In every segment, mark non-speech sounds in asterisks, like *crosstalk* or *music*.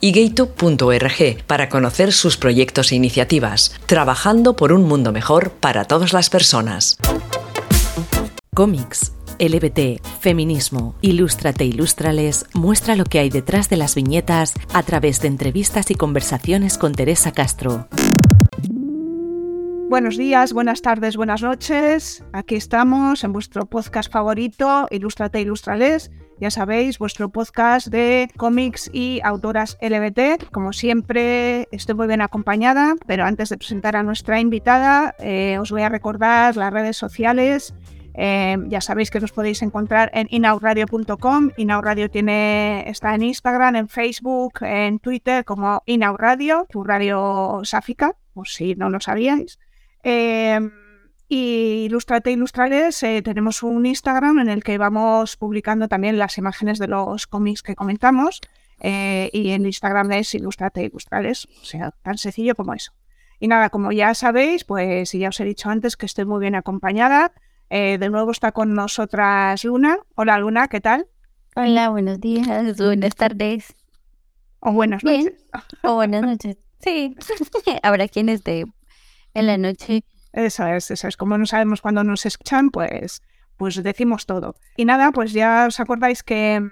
y gaytube.org para conocer sus proyectos e iniciativas, trabajando por un mundo mejor para todas las personas. Cómics. LBT, feminismo, Ilústrate Ilústrales muestra lo que hay detrás de las viñetas a través de entrevistas y conversaciones con Teresa Castro. Buenos días, buenas tardes, buenas noches. Aquí estamos en vuestro podcast favorito, Ilústrate Ilústrales ya sabéis, vuestro podcast de cómics y autoras LBT. Como siempre, estoy muy bien acompañada, pero antes de presentar a nuestra invitada, eh, os voy a recordar las redes sociales. Eh, ya sabéis que nos podéis encontrar en inauradio.com. Inauradio tiene, está en Instagram, en Facebook, en Twitter como Inauradio, tu radio sáfica, por si no lo sabíais. Eh, y Ilustrate Ilustrales eh, tenemos un Instagram en el que vamos publicando también las imágenes de los cómics que comentamos. Eh, y en Instagram es Ilustrate Ilustrales, o sea, tan sencillo como eso. Y nada, como ya sabéis, pues ya os he dicho antes que estoy muy bien acompañada. Eh, de nuevo está con nosotras Luna. Hola Luna, ¿qué tal? Hola, buenos días, buenas tardes. O buenas noches. O buenas noches. Sí, *laughs* habrá quienes de en la noche eso es, eso es. Como no sabemos cuándo nos escuchan, pues, pues decimos todo. Y nada, pues ya os acordáis que,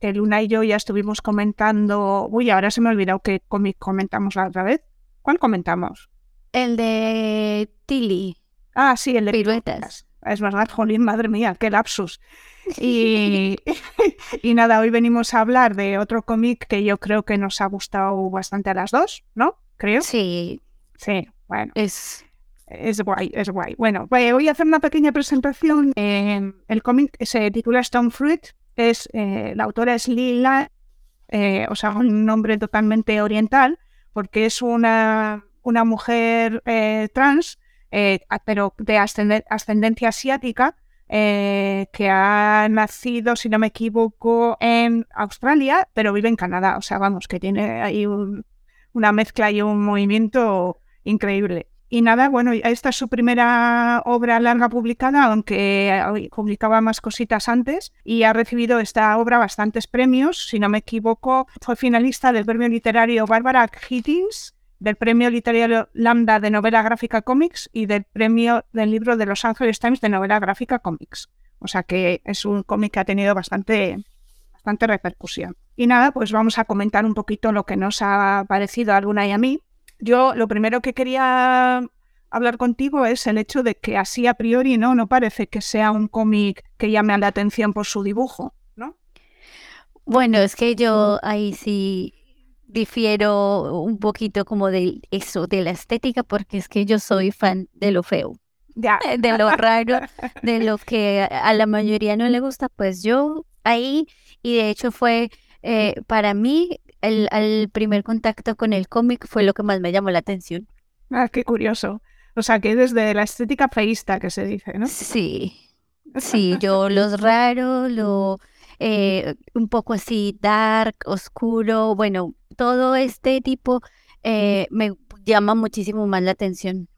Luna y yo ya estuvimos comentando. Uy, ahora se me ha olvidado que cómic comentamos la otra vez. ¿Cuál comentamos? El de Tilly. Ah, sí, el de Piruetas. Es verdad, jolín, madre mía, qué lapsus. *laughs* Y, *laughs* y nada, hoy venimos a hablar de otro cómic que yo creo que nos ha gustado bastante a las dos, ¿no? Creo. Sí. Sí, bueno. Es es guay, es guay. Bueno, voy a hacer una pequeña presentación. el cómic se titula Stone Fruit. Es, eh, la autora es Lila, eh, o sea, un nombre totalmente oriental, porque es una, una mujer eh, trans, pero de ascendencia asiática, que ha nacido, si no me equivoco, en Australia, pero vive en Canadá. O sea, vamos, que tiene ahí una mezcla y un movimiento increíble. Y nada, bueno, esta es su primera obra larga publicada, aunque eh, publicaba más cositas antes, y ha recibido esta obra bastantes premios. Si no me equivoco, fue finalista del premio literario Barbara Higgins, del premio literario Lambda de novela gráfica cómics y del premio del libro de Los Angeles Times de novela gráfica cómics. O sea que es un cómic que ha tenido bastante, bastante repercusión. Y nada, pues vamos a comentar un poquito lo que nos ha parecido a Luna y a mí yo lo primero que quería hablar contigo es el hecho de que así a priori no, no parece que sea un cómic que llame a la atención por su dibujo, ¿no? Bueno, es que yo ahí sí difiero un poquito como de eso, de la estética, porque es que yo soy fan de lo feo. *laughs* De lo raro, *laughs* de lo que a la mayoría no le gusta, pues yo ahí, y de hecho fue eh, para mí el, primer contacto con el cómic fue lo que más me llamó la atención. Ah, qué curioso. O sea, que desde la estética feísta que se dice, ¿no? Sí, sí, *laughs* yo los raros, lo eh, un poco así dark, oscuro, bueno, todo este tipo eh, me llama muchísimo más la atención,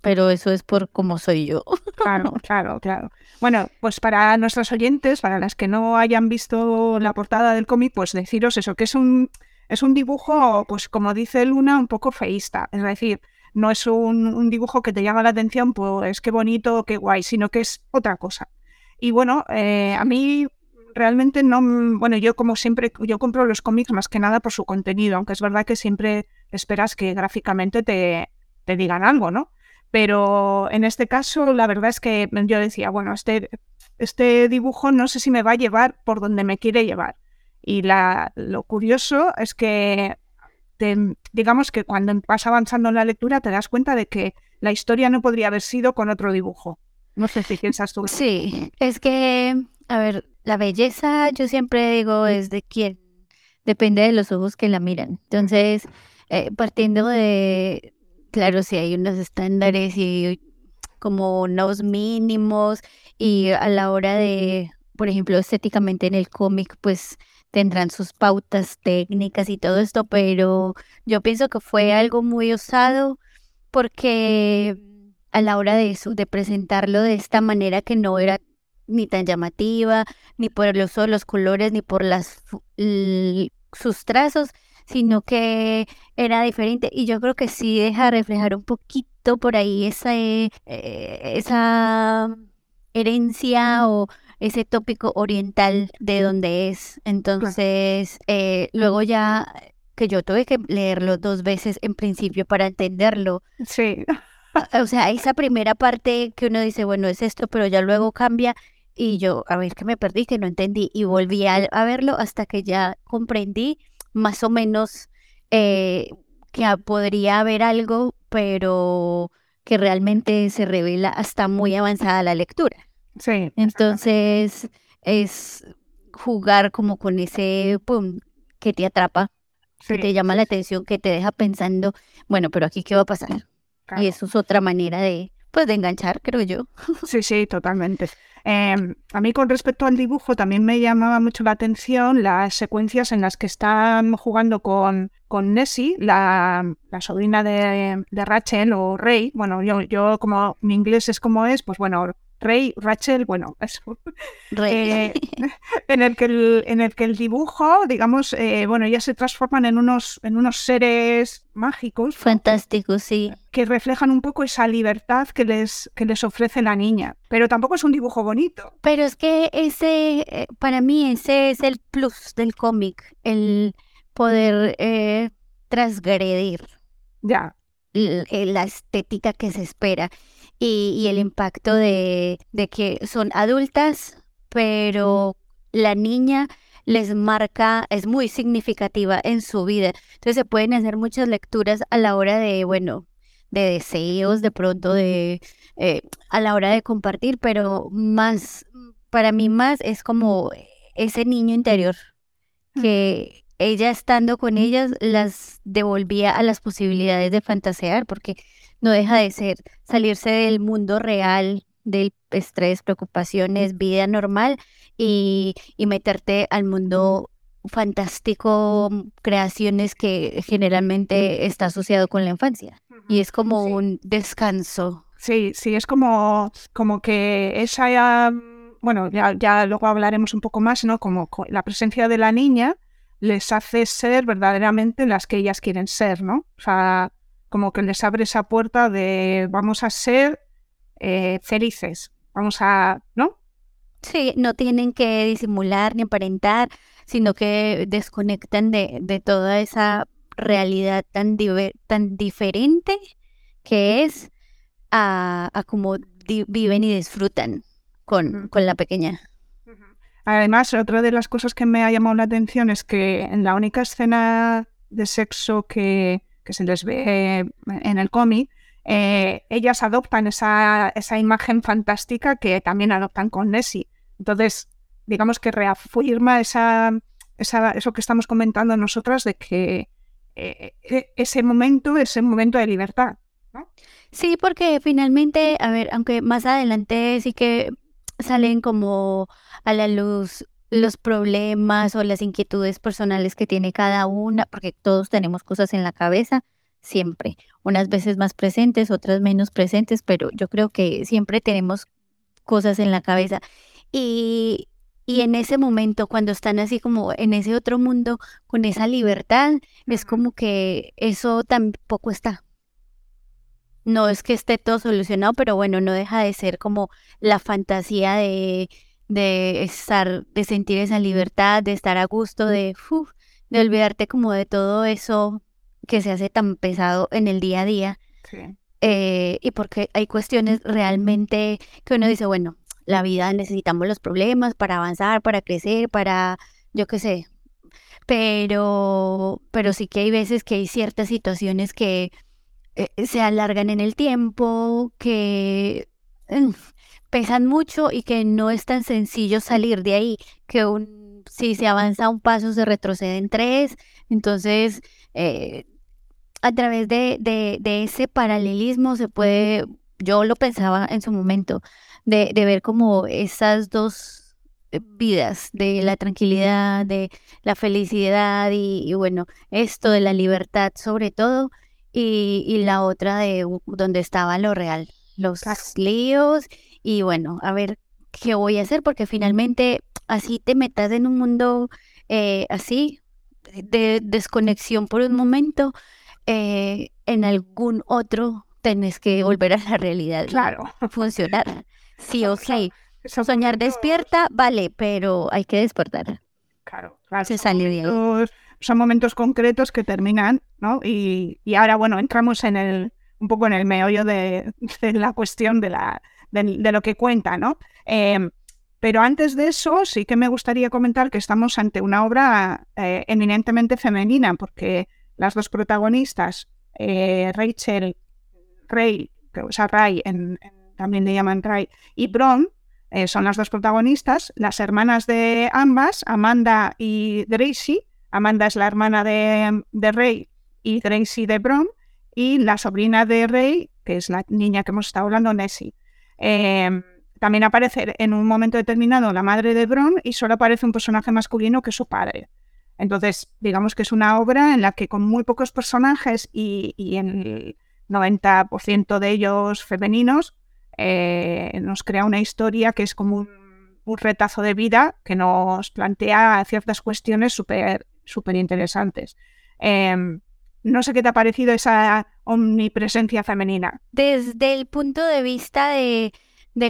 pero eso es por cómo soy yo. Claro, *laughs* claro, claro. Bueno, pues para nuestros oyentes, para las que no hayan visto la portada del cómic, pues deciros eso, que es un es un dibujo, pues como dice Luna, un poco feísta. Es decir, no es un, dibujo que te llama la atención, pues qué bonito, qué guay, sino que es otra cosa. Y bueno, eh, a mí realmente no, bueno, yo como siempre, yo compro los cómics más que nada por su contenido, aunque es verdad que siempre esperas que gráficamente te, te digan algo, ¿no? Pero en este caso, la verdad es que yo decía, bueno, este, este dibujo no sé si me va a llevar por donde me quiere llevar. Y la, lo curioso es que, digamos que cuando vas avanzando en la lectura te das cuenta de que la historia no podría haber sido con otro dibujo. No sé si piensas tú. Sí, es que, a ver, la belleza yo siempre digo es de quien depende de los ojos que la miran. Entonces, eh, partiendo de, claro, si hay unos estándares y como unos mínimos y a la hora de, por ejemplo, estéticamente en el cómic, pues tendrán sus pautas técnicas y todo esto, pero yo pienso que fue algo muy osado porque a la hora de eso, de presentarlo de esta manera que no era ni tan llamativa, ni por los, los colores, ni por las sus trazos, sino que era diferente. Y yo creo que sí deja reflejar un poquito por ahí esa, eh, esa herencia o ese tópico oriental de donde es. Entonces, eh, luego ya que yo tuve que leerlo dos veces en principio para entenderlo. Sí. O sea, esa primera parte que uno dice, bueno, es esto, pero ya luego cambia y yo, a ver, que me perdí, que no entendí y volví a, verlo hasta que ya comprendí más o menos eh, que podría haber algo, pero que realmente se revela hasta muy avanzada la lectura. Sí. Entonces es jugar como con ese pum que te atrapa, que te llama la atención, que te deja pensando, bueno, pero aquí qué va a pasar. Y eso es otra manera de, pues, de enganchar, creo yo. Sí, sí, totalmente. Em, a mí con respecto al dibujo también me llamaba mucho la atención las secuencias en las que están jugando con, con Nessie, la, la sobrina de, de, Rachel o Rey. Bueno, yo, yo como mi inglés es como es, pues bueno, Rey, Rachel, bueno, *laughs* eso. Eh, *laughs* en, el que el, en el que el dibujo, digamos, eh, bueno, ya se transforman en unos, en unos seres mágicos. Fantásticos, sí. Que reflejan un poco esa libertad que les, que les ofrece la niña. Pero tampoco es un dibujo bonito. Pero es que ese, eh, para mí, ese es el plus del cómic, el poder transgredir. Ya. La estética que se espera y, el impacto de, que son adultas, pero la niña les marca, es muy significativa en su vida. Entonces se pueden hacer muchas lecturas a la hora de, bueno, de deseos, de pronto de, eh, a la hora de compartir, pero más, para mí más es como ese niño interior que ella estando con ellas las devolvía a las posibilidades de fantasear, porque no deja de ser salirse del mundo real, del estrés, preocupaciones, vida normal y, meterte al mundo fantástico, creaciones que generalmente está asociado con la infancia. Y es como un descanso. Sí, sí, es como, como que esa, bueno, ya, ya luego hablaremos un poco más, ¿no? Como la presencia de la niña les hace ser verdaderamente las que ellas quieren ser, ¿no? O sea, como que les abre esa puerta de vamos a ser eh, felices, vamos a, ¿no? Sí, no tienen que disimular ni aparentar, sino que desconectan de, de toda esa realidad tan, tan diferente que es a, a cómo viven y disfrutan con, con la pequeña. Además, otra de las cosas que me ha llamado la atención es que en la única escena de sexo que, que se les ve en el cómic, eh, ellas adoptan esa, esa, imagen fantástica que también adoptan con Nessie. Entonces, digamos que reafirma esa, esa, eso que estamos comentando nosotras de que eh, e, ese momento es un momento de libertad. Sí, porque finalmente, a ver, aunque más adelante sí que salen como a la luz los problemas o las inquietudes personales que tiene cada una, porque todos tenemos cosas en la cabeza, siempre, unas veces más presentes, otras menos presentes, pero yo creo que siempre tenemos cosas en la cabeza. Y, y en ese momento, cuando están así como en ese otro mundo, con esa libertad, es como que eso tampoco está. No es que esté todo solucionado, pero bueno, no deja de ser como la fantasía de de estar, de sentir esa libertad, de estar a gusto, de, de olvidarte como de todo eso que se hace tan pesado en el día a día. Eh, y porque hay cuestiones realmente que uno dice, bueno, la vida necesitamos los problemas para avanzar, para crecer, para, yo qué sé. Pero, pero sí que hay veces que hay ciertas situaciones que eh, se alargan en el tiempo, que mm, pesan mucho y que no es tan sencillo salir de ahí, que un si se avanza un paso, se retrocede en tres. Entonces, eh, a través de, de, ese paralelismo se puede, yo lo pensaba en su momento, de, de ver como esas dos eh, vidas, de la tranquilidad, de la felicidad y, bueno, esto de la libertad sobre todo, y, y la otra de donde estaba lo real, los líos y bueno, a ver qué voy a hacer, porque finalmente así te metas en un mundo eh, así, de desconexión por un momento, eh, en algún otro tenés que volver a la realidad. Claro. Funcionar. *laughs* Sí o sí. Soñar despierta, vale, pero hay que despertar. Claro, claro. Se sale de ahí. Son momentos concretos que terminan, ¿no? Y, y, ahora, bueno, entramos en el, un poco en el meollo de, *laughs* de la cuestión de, la, de, lo que cuenta, ¿no? Em, pero antes de eso, sí que me gustaría comentar que estamos ante una obra eh, eminentemente femenina, porque las dos protagonistas, eh, Rachel Ray, o sea, Ray, también le llaman Ray, y Bron, eh, son las dos protagonistas, las hermanas de ambas, Amanda y Gracie. Amanda es la hermana de, de Ray y Gracie de Bron, y la sobrina de Ray, que es la niña que hemos estado hablando, Nessie. Em, también aparece en un momento determinado la madre de Bron y solo aparece un personaje masculino que es su padre. Entonces, digamos que es una obra en la que con muy pocos personajes y, en el 90% de ellos femeninos, eh, nos crea una historia que es como un, retazo de vida que nos plantea ciertas cuestiones súper interesantes. Em, no sé qué te ha parecido esa omnipresencia femenina. Desde el punto de vista de,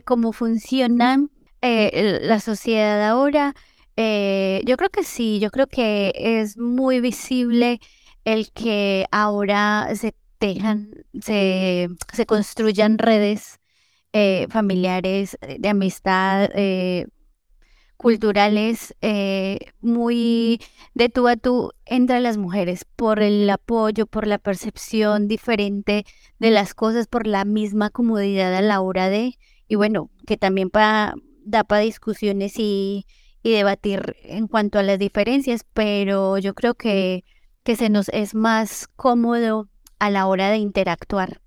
cómo funciona eh, la sociedad ahora, eh, yo creo que sí, yo creo que es muy visible el que ahora se dejan, se, se construyan redes eh, familiares de amistad, culturales eh, muy de tú a tú entre las mujeres por el apoyo, por la percepción diferente de las cosas, por la misma comodidad a la hora de, y bueno, que también da para discusiones y, debatir en cuanto a las diferencias, pero yo creo que, que se nos es más cómodo a la hora de interactuar.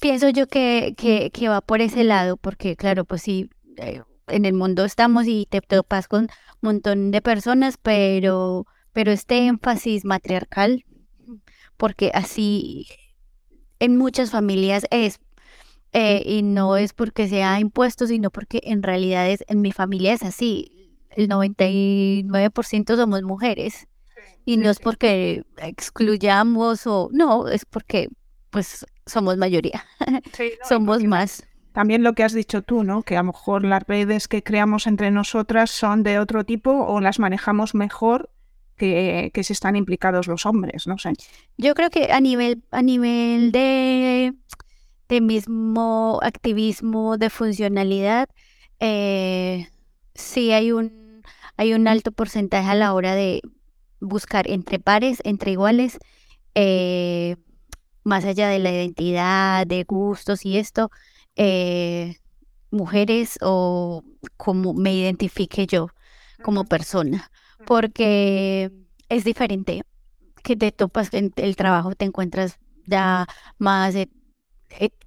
Pienso yo que, que, que, va por ese lado, porque claro, pues sí, eh, en el mundo estamos y te topas con un montón de personas, pero, pero este énfasis matriarcal, porque así en muchas familias es, eh, y no es porque sea impuesto, sino porque en realidad es, en mi familia es así, el 99% somos mujeres. Y no es porque excluyamos o no, es porque pues somos mayoría, *laughs* somos más. También lo que has dicho tú, ¿no? Que a lo mejor las redes que creamos entre nosotras son de otro tipo o las manejamos mejor que, que si están implicados los hombres, no sé. Yo creo que a nivel, a nivel de, de mismo activismo, de funcionalidad, eh, sí hay un, hay un alto porcentaje a la hora de buscar entre pares, entre iguales, eh, más allá de la identidad, de gustos y esto, eh, mujeres o como me identifique yo como persona, porque es diferente que te topas en el trabajo, te encuentras ya más,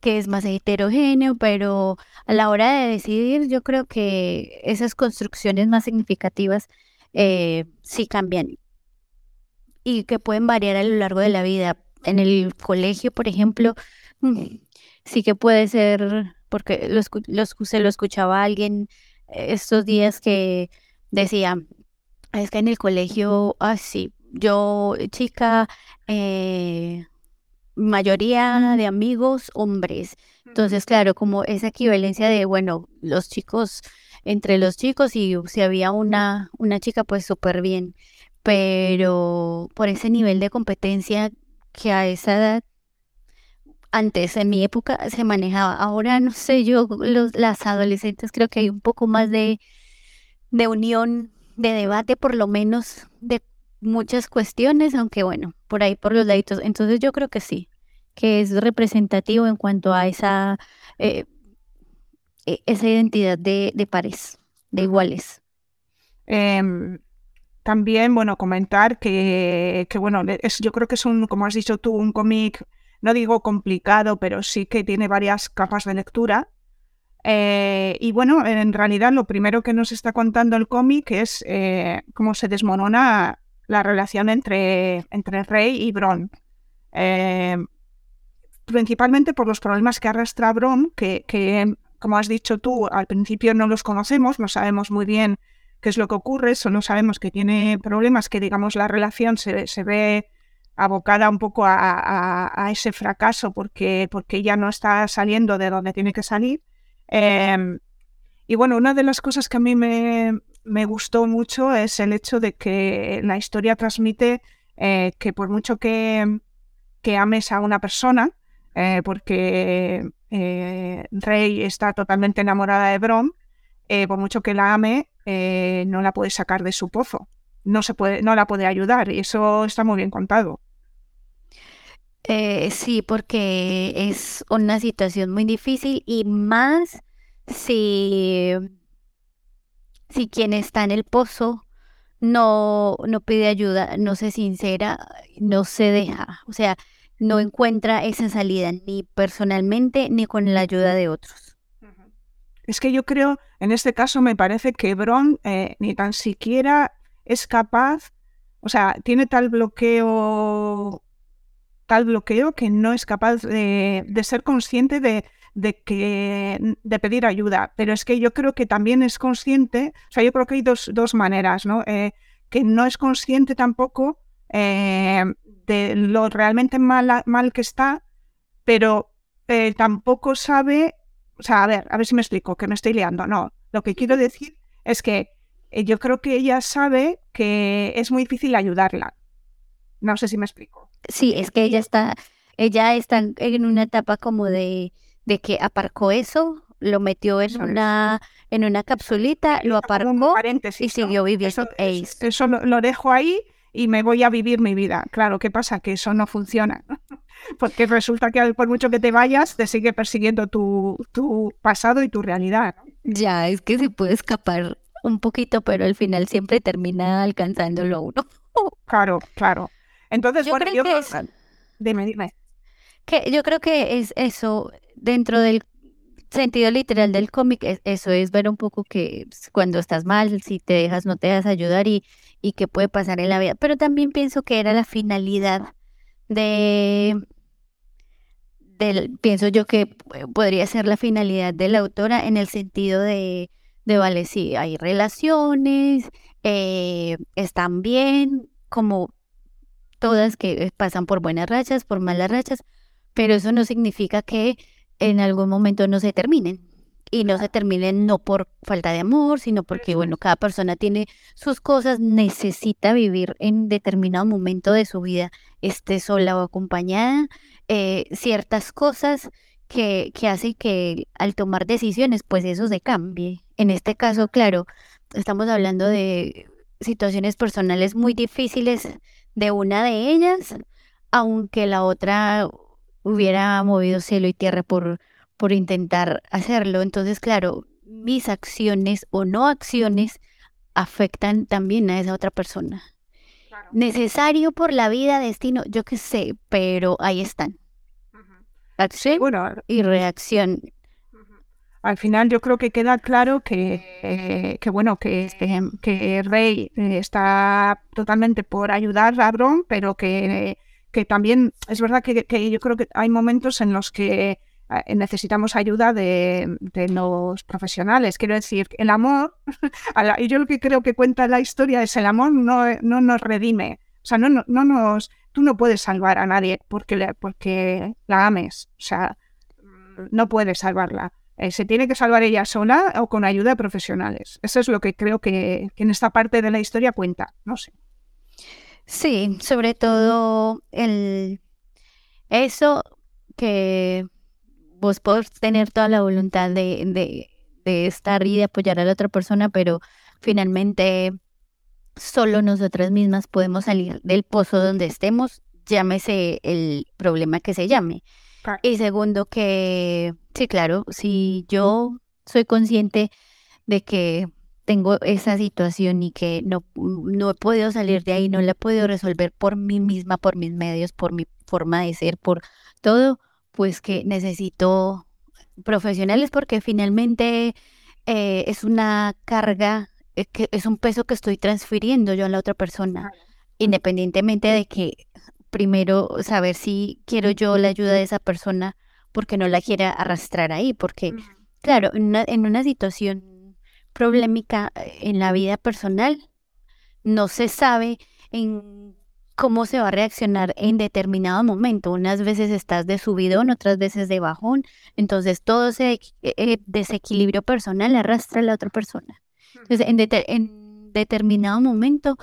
que es más heterogéneo, pero a la hora de decidir yo creo que esas construcciones más significativas eh, sí cambian y que pueden variar a lo largo de la vida. En el colegio, por ejemplo, mm, sí que puede ser, porque lo, se lo escuchaba a alguien estos días que decía, es que en el colegio, así, ah, yo chica, eh, mayoría de amigos hombres. Entonces, claro, como esa equivalencia de, bueno, los chicos, entre los chicos y si había una, una chica, pues súper bien. Pero por ese nivel de competencia que a esa edad antes, en mi época, se manejaba. Ahora, no sé, yo, los, las adolescentes creo que hay un poco más de, de unión, de debate, por lo menos, de muchas cuestiones, aunque bueno, por ahí, por los laditos. Entonces yo creo que sí, que es representativo en cuanto a esa, eh, e, esa identidad de, de pares, de iguales. Em, también, bueno, comentar que, bueno, yo creo que es un, como has dicho tú, un cómic, no digo complicado, pero sí que tiene varias capas de lectura. Eh, y bueno, en realidad lo primero que nos está contando el cómic es eh, cómo se desmorona la relación entre, entre Rey y Bron. Eh, principalmente por los problemas que arrastra Bron, que, que, como has dicho tú, al principio no los conocemos, no sabemos muy bien qué es lo que ocurre, solo sabemos que tiene problemas, que digamos la relación se, se ve abocada un poco a, ese fracaso porque, porque ya no está saliendo de donde tiene que salir. Em, y bueno, una de las cosas que a mí me, me, gustó mucho es el hecho de que la historia transmite eh, que por mucho que, que, ames a una persona, eh, porque eh, Rey está totalmente enamorada de Brom, por mucho que la ame, no la puede sacar de su pozo, no, se puede, no la puede ayudar y eso está muy bien contado. Eh, sí, porque es una situación muy difícil y más si, si quien está en el pozo no, no pide ayuda, no se sincera, no se deja, o sea, no encuentra esa salida ni personalmente ni con la ayuda de otros. Es que yo creo, en este caso me parece que Bron eh, ni tan siquiera es capaz, o sea, tiene tal bloqueo tal bloqueo que no es capaz de, ser consciente de, que, de pedir ayuda. Pero es que yo creo que también es consciente, o sea, yo creo que hay dos, maneras, ¿no? Eh, que no es consciente tampoco eh, de lo realmente mal, mal que está, pero eh, tampoco sabe, o sea, a ver, a ver si me explico, que me estoy liando. No, lo que quiero decir es que yo creo que ella sabe que es muy difícil ayudarla. No sé si me explico. Sí, es que ella está, ella está en una etapa como de, de que aparcó eso, lo metió en una, en una capsulita, lo aparcó y siguió viviendo eso, Eso lo, dejo ahí y me voy a vivir mi vida. Claro, ¿qué pasa? Que eso no funciona. *laughs* Porque resulta que por mucho que te vayas, te sigue persiguiendo tu, tu pasado y tu realidad. Ya, es que se puede escapar un poquito, pero al final siempre termina alcanzándolo uno. Claro, claro. Entonces, yo creo que es... Dime, dime. Que yo creo que es eso, dentro del sentido literal del cómic, es, eso es ver un poco que cuando estás mal, si te dejas, no te dejas ayudar y, y qué puede pasar en la vida. Pero también pienso que era la finalidad de, del, pienso yo que podría ser la finalidad de la autora en el sentido de, de vale, sí, hay relaciones, eh, están bien, como todas que pasan por buenas rachas, por malas rachas, pero eso no significa que en algún momento no se terminen. Y no se terminen no por falta de amor, sino porque, bueno, cada persona tiene sus cosas, necesita vivir en determinado momento de su vida, esté sola o acompañada, eh, ciertas cosas que, que hacen que al tomar decisiones, pues eso se cambie. En este caso, claro, estamos hablando de situaciones personales muy difíciles de una de ellas, aunque la otra hubiera movido cielo y tierra por, por intentar hacerlo. Entonces, claro, mis acciones o no acciones afectan también a esa otra persona. Necesario por la vida, destino, yo qué sé, pero ahí están. Acción y reacción al final yo creo que queda claro que, eh, que bueno, que, este, que Rey eh, está totalmente por ayudar a Bron, pero que, que también es verdad que, yo creo que hay momentos en los que eh, necesitamos ayuda de, de los profesionales. Quiero decir, el amor, *laughs* y yo lo que creo que cuenta la historia es el amor no, no nos redime. O sea, no, no, no nos, tú no puedes salvar a nadie porque, porque la ames. O sea, no puedes salvarla eh, se tiene que salvar ella sola o con ayuda de profesionales. Eso es lo que creo que, en esta parte de la historia cuenta, no sé. Sí, sobre todo el eso que vos podés tener toda la voluntad de, de, de estar y de apoyar a la otra persona, pero finalmente solo nosotras mismas podemos salir del pozo donde estemos, llámese el problema que se llame. Y segundo, que sí, claro, si yo soy consciente de que tengo esa situación y que no, no he podido salir de ahí, no la he podido resolver por mí misma, por mis medios, por mi forma de ser, por todo, pues que necesito profesionales porque finalmente eh, es una carga, eh, que es un peso que estoy transfiriendo yo a la otra persona, independientemente de que primero saber si quiero yo la ayuda de esa persona porque no la quiera arrastrar ahí, porque claro, en una, en una situación problemática eh, en la vida personal, no se sabe en cómo se va a reaccionar en determinado momento. Unas veces estás de subidón, otras veces de bajón. Entonces todo ese eh, desequilibrio personal arrastra a la otra persona. Entonces en, determinado momento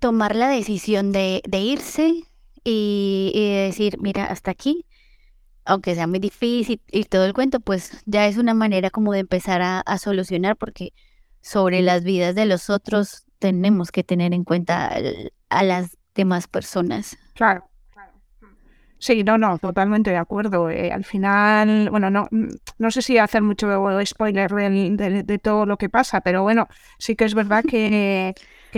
tomar la decisión de, irse y, decir, mira, hasta aquí, aunque sea muy difícil y todo el cuento, pues ya es una manera como de empezar a, a solucionar porque sobre las vidas de los otros tenemos que tener en cuenta a las demás personas. Claro. Sí, no, no, totalmente de acuerdo. Eh, al final, bueno, no, no sé si hacer mucho spoiler de, todo lo que pasa, pero bueno, sí que es verdad *laughs* que,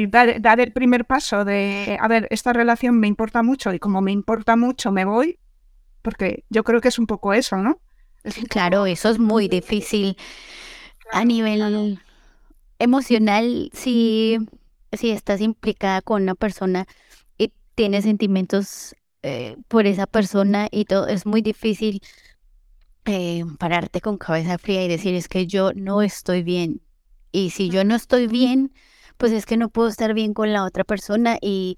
dar, el primer paso de, a ver, esta relación me importa mucho y como me importa mucho me voy, porque yo creo que es un poco eso, ¿no? *laughs* Claro, eso es muy difícil a nivel emocional, si, si estás implicada con una persona tienes sentimientos eh, por esa persona y todo, es muy difícil eh, pararte con cabeza fría y decir es que yo no estoy bien. Y si yo no estoy bien, pues es que no puedo estar bien con la otra persona y,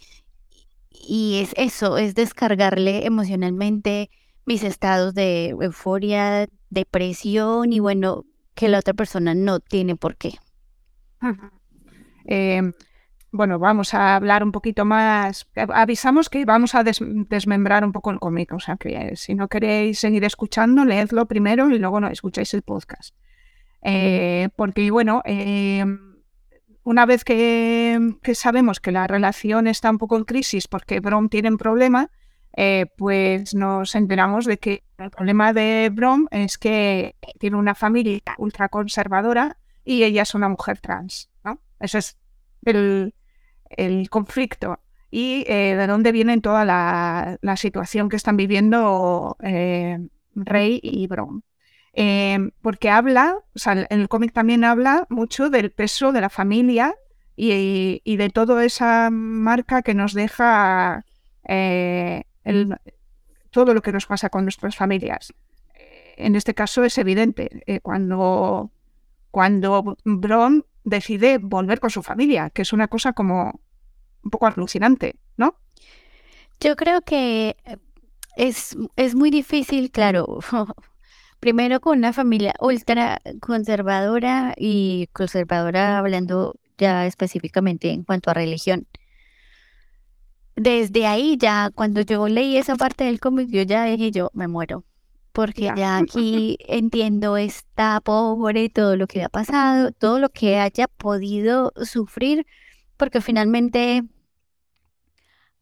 y es eso, es descargarle emocionalmente mis estados de euforia, depresión y bueno, que la otra persona no tiene por qué bueno, vamos a hablar un poquito más. Avisamos que vamos a desmembrar un poco el cómic, o sea que eh, si no queréis seguir escuchando, leedlo primero y luego no escucháis el podcast. Eh, porque, bueno, eh, una vez que, sabemos que la relación está un poco en crisis porque Brom tiene un problema, pues nos enteramos de que el problema de Brom es que tiene una familia ultraconservadora y ella es una mujer trans, ¿no? Eso es el, conflicto y eh, de dónde viene toda la, situación que están viviendo eh, Rey y Bron. Eh, porque habla, o sea, el cómic también habla mucho del peso de la familia y, de toda esa marca que nos deja todo lo que nos pasa con nuestras familias. En este caso es evidente, cuando, cuando Bron decide volver con su familia, que es una cosa como un poco alucinante, ¿no? Yo creo que eh, es, es muy difícil, claro, *laughs* primero con una familia ultra conservadora y conservadora hablando ya específicamente en cuanto a religión. Desde ahí ya, cuando yo leí esa parte del cómic, yo ya dije, yo me muero porque ya *laughs* aquí entiendo esta pobre, todo lo que ha pasado, todo lo que haya podido sufrir, porque finalmente,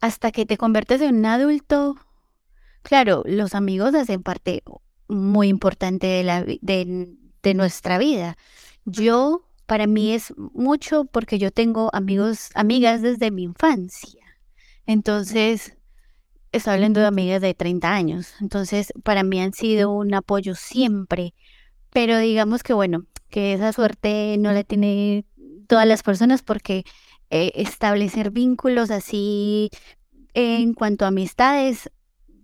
hasta que te conviertes en un adulto, claro, los amigos hacen parte muy importante de, la, de, de nuestra vida. Yo, para mí es mucho porque yo tengo amigos, amigas desde mi infancia. Entonces, estoy hablando de amigas de 30 años, entonces para mí han sido un apoyo siempre, pero digamos que bueno, que esa suerte no la tiene todas las personas porque eh, establecer vínculos así en cuanto a amistades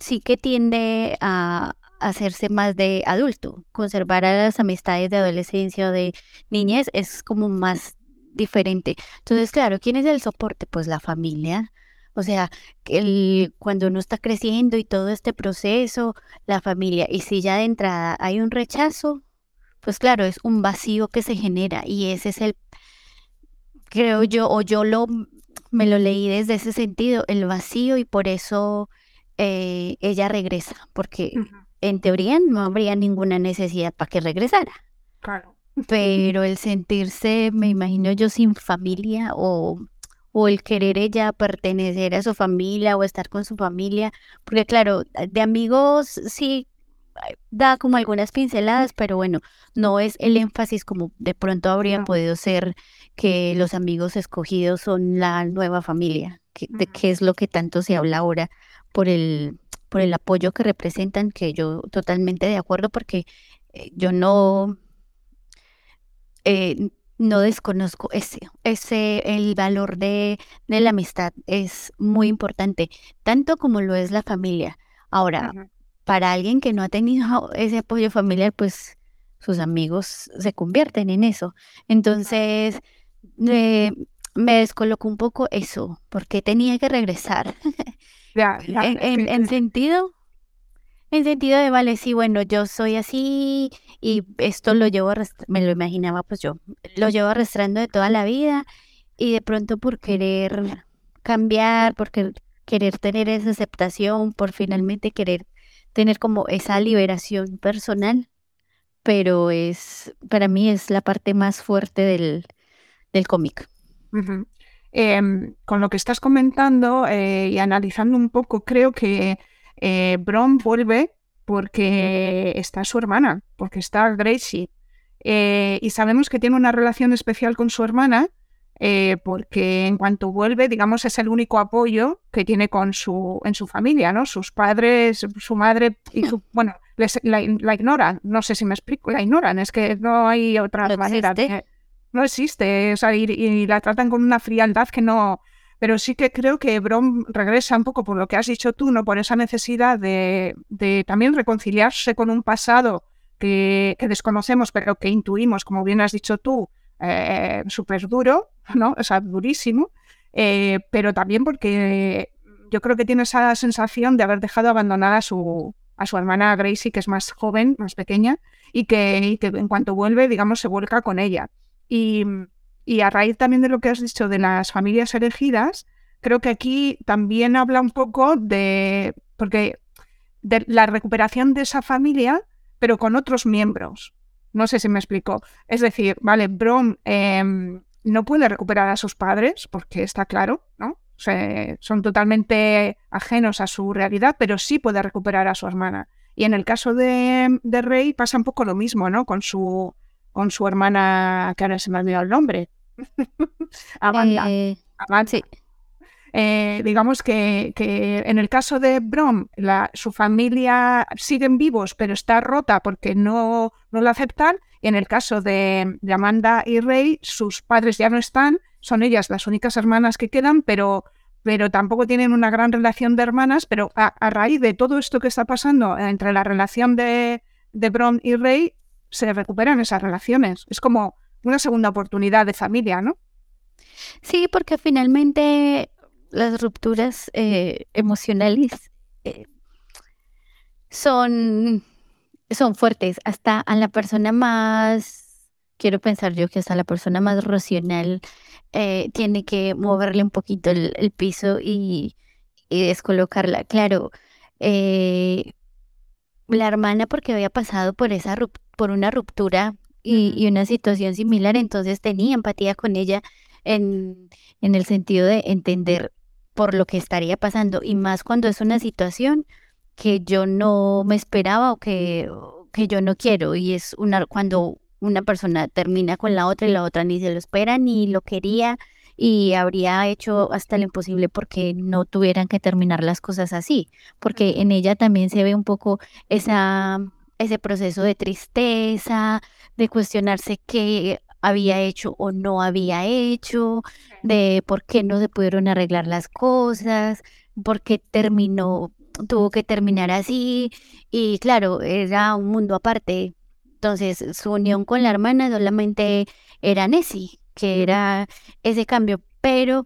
sí que tiende a hacerse más de adulto, conservar a las amistades de adolescencia o de niñez es como más diferente. Entonces, claro, ¿quién es el soporte? Pues la familia, o sea, el, cuando uno está creciendo y todo este proceso, la familia, y si ya de entrada hay un rechazo, pues claro, es un vacío que se genera y ese es el, creo yo, o yo lo, me lo leí desde ese sentido, el vacío y por eso eh, ella regresa, porque en teoría no habría ninguna necesidad para que regresara. Claro. Pero el *laughs* sentirse, me imagino yo, sin familia o o el querer ella pertenecer a su familia o estar con su familia, porque claro, de amigos sí, da como algunas pinceladas, pero bueno, no es el énfasis como de pronto habría podido ser que los amigos escogidos son la nueva familia, que, de qué es lo que tanto se habla ahora por el, por el apoyo que representan, que yo totalmente de acuerdo, porque eh, yo no, eh, no desconozco ese, ese, el valor de, de, la amistad es muy importante, tanto como lo es la familia. Ahora, para alguien que no ha tenido ese apoyo familiar, pues sus amigos se convierten en eso. Entonces, me descolocó un poco eso, porque tenía que regresar. *laughs* en, en, sentido, en sentido de, vale, sí, bueno, yo soy así y esto lo llevo, me lo imaginaba pues yo, lo llevo arrastrando de toda la vida y de pronto por querer cambiar, por querer tener esa aceptación, por finalmente querer tener como esa liberación personal, pero es, para mí es la parte más fuerte del, del cómic. Em, con lo que estás comentando eh, y analizando un poco, creo que eh, Bron vuelve porque está su hermana, porque está Gracie. Eh, y sabemos que tiene una relación especial con su hermana, eh, porque en cuanto vuelve, digamos, es el único apoyo que tiene con su, en su familia, ¿no? Sus padres, su madre y su, bueno, la, ignoran, no sé si me explico, la ignoran, es que no hay otra manera. No existe, o sea, y, la tratan con una frialdad que no... Pero sí que creo que Brom regresa un poco por lo que has dicho tú, ¿no? Por esa necesidad de, de también reconciliarse con un pasado que, que desconocemos, pero que intuimos, como bien has dicho tú, eh, súper duro, ¿no? O sea, durísimo, eh, pero también porque yo creo que tiene esa sensación de haber dejado abandonada a su, a su hermana Gracie, que es más joven, más pequeña, y que, en cuanto vuelve, digamos, se vuelca con ella. Y, a raíz también de lo que has dicho de las familias elegidas, creo que aquí también habla un poco de, porque de la recuperación de esa familia, pero con otros miembros. No sé si me explico. Es decir, vale, Bron em, no puede recuperar a sus padres, porque está claro, ¿no? son totalmente ajenos a su realidad, pero sí puede recuperar a su hermana. Y en el caso de, Rey pasa un poco lo mismo, ¿no? Con su, con su hermana, que ahora se me ha olvidado el nombre. *laughs* Amanda. Eh, Sí. Eh, digamos que, en el caso de Brom, su familia siguen vivos, pero está rota porque no, no lo aceptan. Y en el caso de, Amanda y Rey, sus padres ya no están, son ellas las únicas hermanas que quedan, pero, pero tampoco tienen una gran relación de hermanas. Pero a, raíz de todo esto que está pasando entre la relación de, de Brom y Rey, se recuperan esas relaciones. Es como una segunda oportunidad de familia, ¿no? Sí, porque finalmente las rupturas eh, emocionales eh, son, son fuertes. Hasta a la persona más, quiero pensar yo que hasta la persona más racional eh, tiene que moverle un poquito el, piso y, descolocarla. Claro, la hermana porque había pasado por, esa, por una ruptura y, y, una situación similar, entonces tenía empatía con ella en, en el sentido de entender por lo que estaría pasando y más cuando es una situación que yo no me esperaba o que, que yo no quiero y es una cuando una persona termina con la otra y la otra ni se lo espera ni lo quería y habría hecho hasta lo imposible porque no tuvieran que terminar las cosas así, porque en ella también se ve un poco esa ese proceso de tristeza, de cuestionarse qué había hecho o no había hecho, de por qué no se pudieron arreglar las cosas, por qué terminó, tuvo que terminar así. Y claro, era un mundo aparte. Entonces, su unión con la hermana solamente era Nessie, que era ese cambio. Pero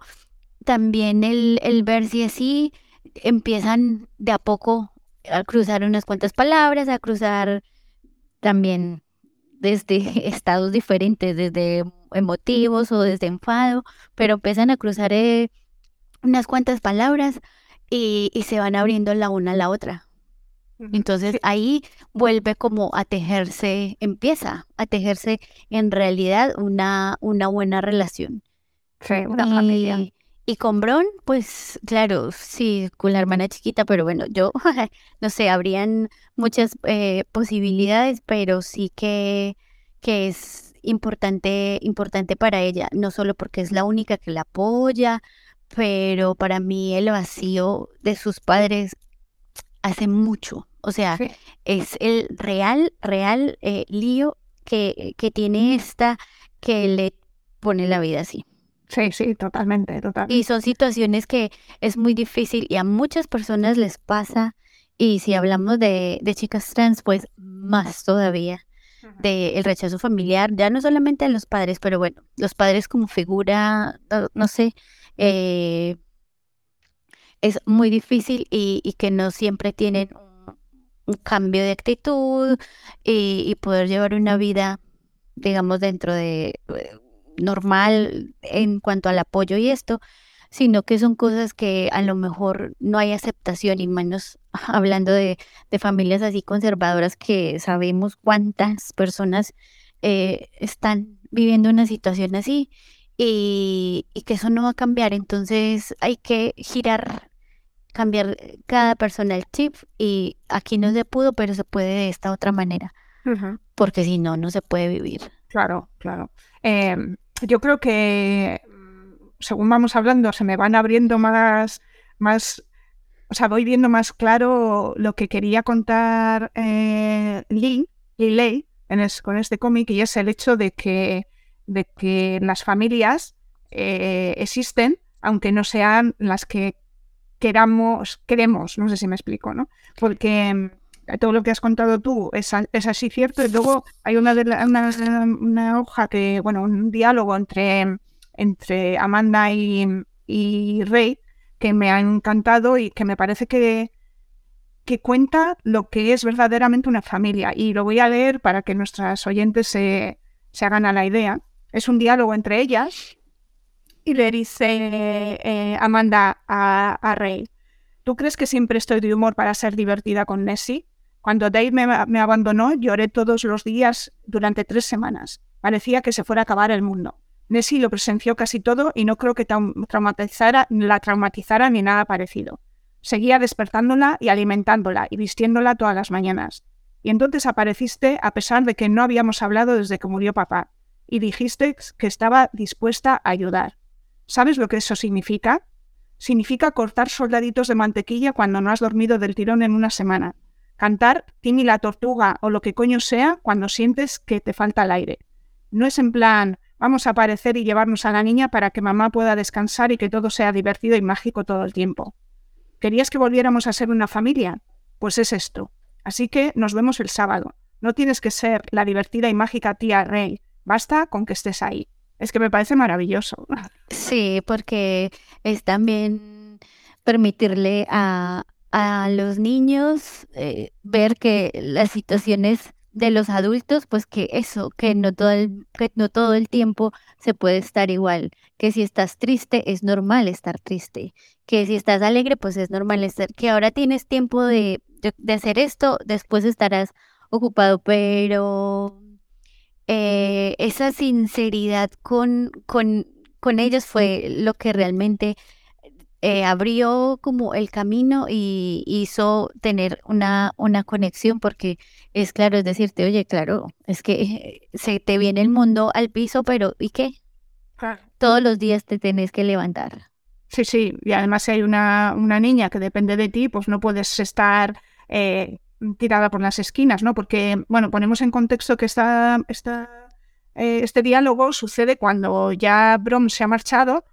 también el, el ver si así empiezan de a poco a cruzar unas cuantas palabras, a cruzar también desde *laughs* estados diferentes, desde emotivos o desde enfado, pero empiezan a cruzar eh, unas cuantas palabras y, se van abriendo la una a la otra. Entonces ahí vuelve como a tejerse, empieza a tejerse en realidad una, una buena relación. Sí, una familia. Y con Bron, pues claro, sí, con la hermana chiquita, pero bueno, yo *laughs* no sé, habrían muchas eh, posibilidades, pero sí que, que es importante, importante para ella, no solo porque es la única que la apoya, pero para mí el vacío de sus padres hace mucho. O sea, es el real, real eh, lío que, que tiene esta que le pone la vida así. Sí, sí, totalmente, totalmente. Y son situaciones que es muy difícil y a muchas personas les pasa. Y si hablamos de, de chicas trans, pues más todavía del rechazo familiar, ya no solamente a los padres, pero bueno, los padres como figura, no, sé, eh, es muy difícil y, y, que no siempre tienen un, cambio de actitud y, y, poder llevar una vida, digamos, dentro de normal en cuanto al apoyo y esto, sino que son cosas que a lo mejor no hay aceptación y menos *laughs* hablando de, familias así conservadoras que sabemos cuántas personas eh, están viviendo una situación así y, y, que eso no va a cambiar. Entonces hay que girar, cambiar cada persona el chip y aquí no se pudo, pero se puede de esta otra manera, porque si no, no se puede vivir. Claro, claro. Em, yo creo que según vamos hablando se me van abriendo más, más, o sea, voy viendo más claro lo que quería contar eh, Lee, Lee en con este cómic y es el hecho de que, de que las familias eh, existen, aunque no sean las que queramos, queremos, no sé si me explico, ¿no? Porque todo lo que has contado tú es, es así cierto. Y luego hay una, de una, hoja que, bueno, un diálogo entre, entre Amanda y, y Rey que me ha encantado y que me parece que, que cuenta lo que es verdaderamente una familia. Y lo voy a leer para que nuestras oyentes se, se hagan a la idea. Es un diálogo entre ellas y le dice eh, Amanda a, a Rey. ¿Tú crees que siempre estoy de humor para ser divertida con Nessie? Cuando Dave me, abandonó, lloré todos los días durante tres semanas. Parecía que se fuera a acabar el mundo. Nessie lo presenció casi todo y no creo que traumatizara, la traumatizara ni nada parecido. Seguía despertándola y alimentándola y vistiéndola todas las mañanas. Y entonces apareciste a pesar de que no habíamos hablado desde que murió papá, y dijiste que estaba dispuesta a ayudar. ¿Sabes lo que eso significa? Significa cortar soldaditos de mantequilla cuando no has dormido del tirón en una semana, Cantar Timmy la tortuga o lo que coño sea cuando sientes que te falta el aire. No es en plan, vamos a aparecer y llevarnos a la niña para que mamá pueda descansar y que todo sea divertido y mágico todo el tiempo. ¿Querías que volviéramos a ser una familia? Pues es esto. Así que nos vemos el sábado. No tienes que ser la divertida y mágica tía Rey. Basta con que estés ahí. Es que me parece maravilloso. Sí, porque es también permitirle a, a los niños eh, ver que las situaciones de los adultos, pues que eso, que no todo el, no todo el tiempo se puede estar igual, que si estás triste es normal estar triste, que si estás alegre pues es normal estar, que ahora tienes tiempo de, de, hacer esto, después estarás ocupado, pero eh, esa sinceridad con, con, con ellos fue lo que realmente eh, abrió como el camino y hizo tener una, una conexión porque es claro, es decirte, oye, claro, es que *laughs* se te viene el mundo al piso, pero ¿y qué? Todos los días te tenés que levantar. Sí, sí, y además si hay una, una niña que depende de ti, pues no puedes estar eh, tirada por las esquinas, ¿no? Porque, bueno, ponemos en contexto que esta, esta, eh, este diálogo sucede cuando ya Brom se ha marchado,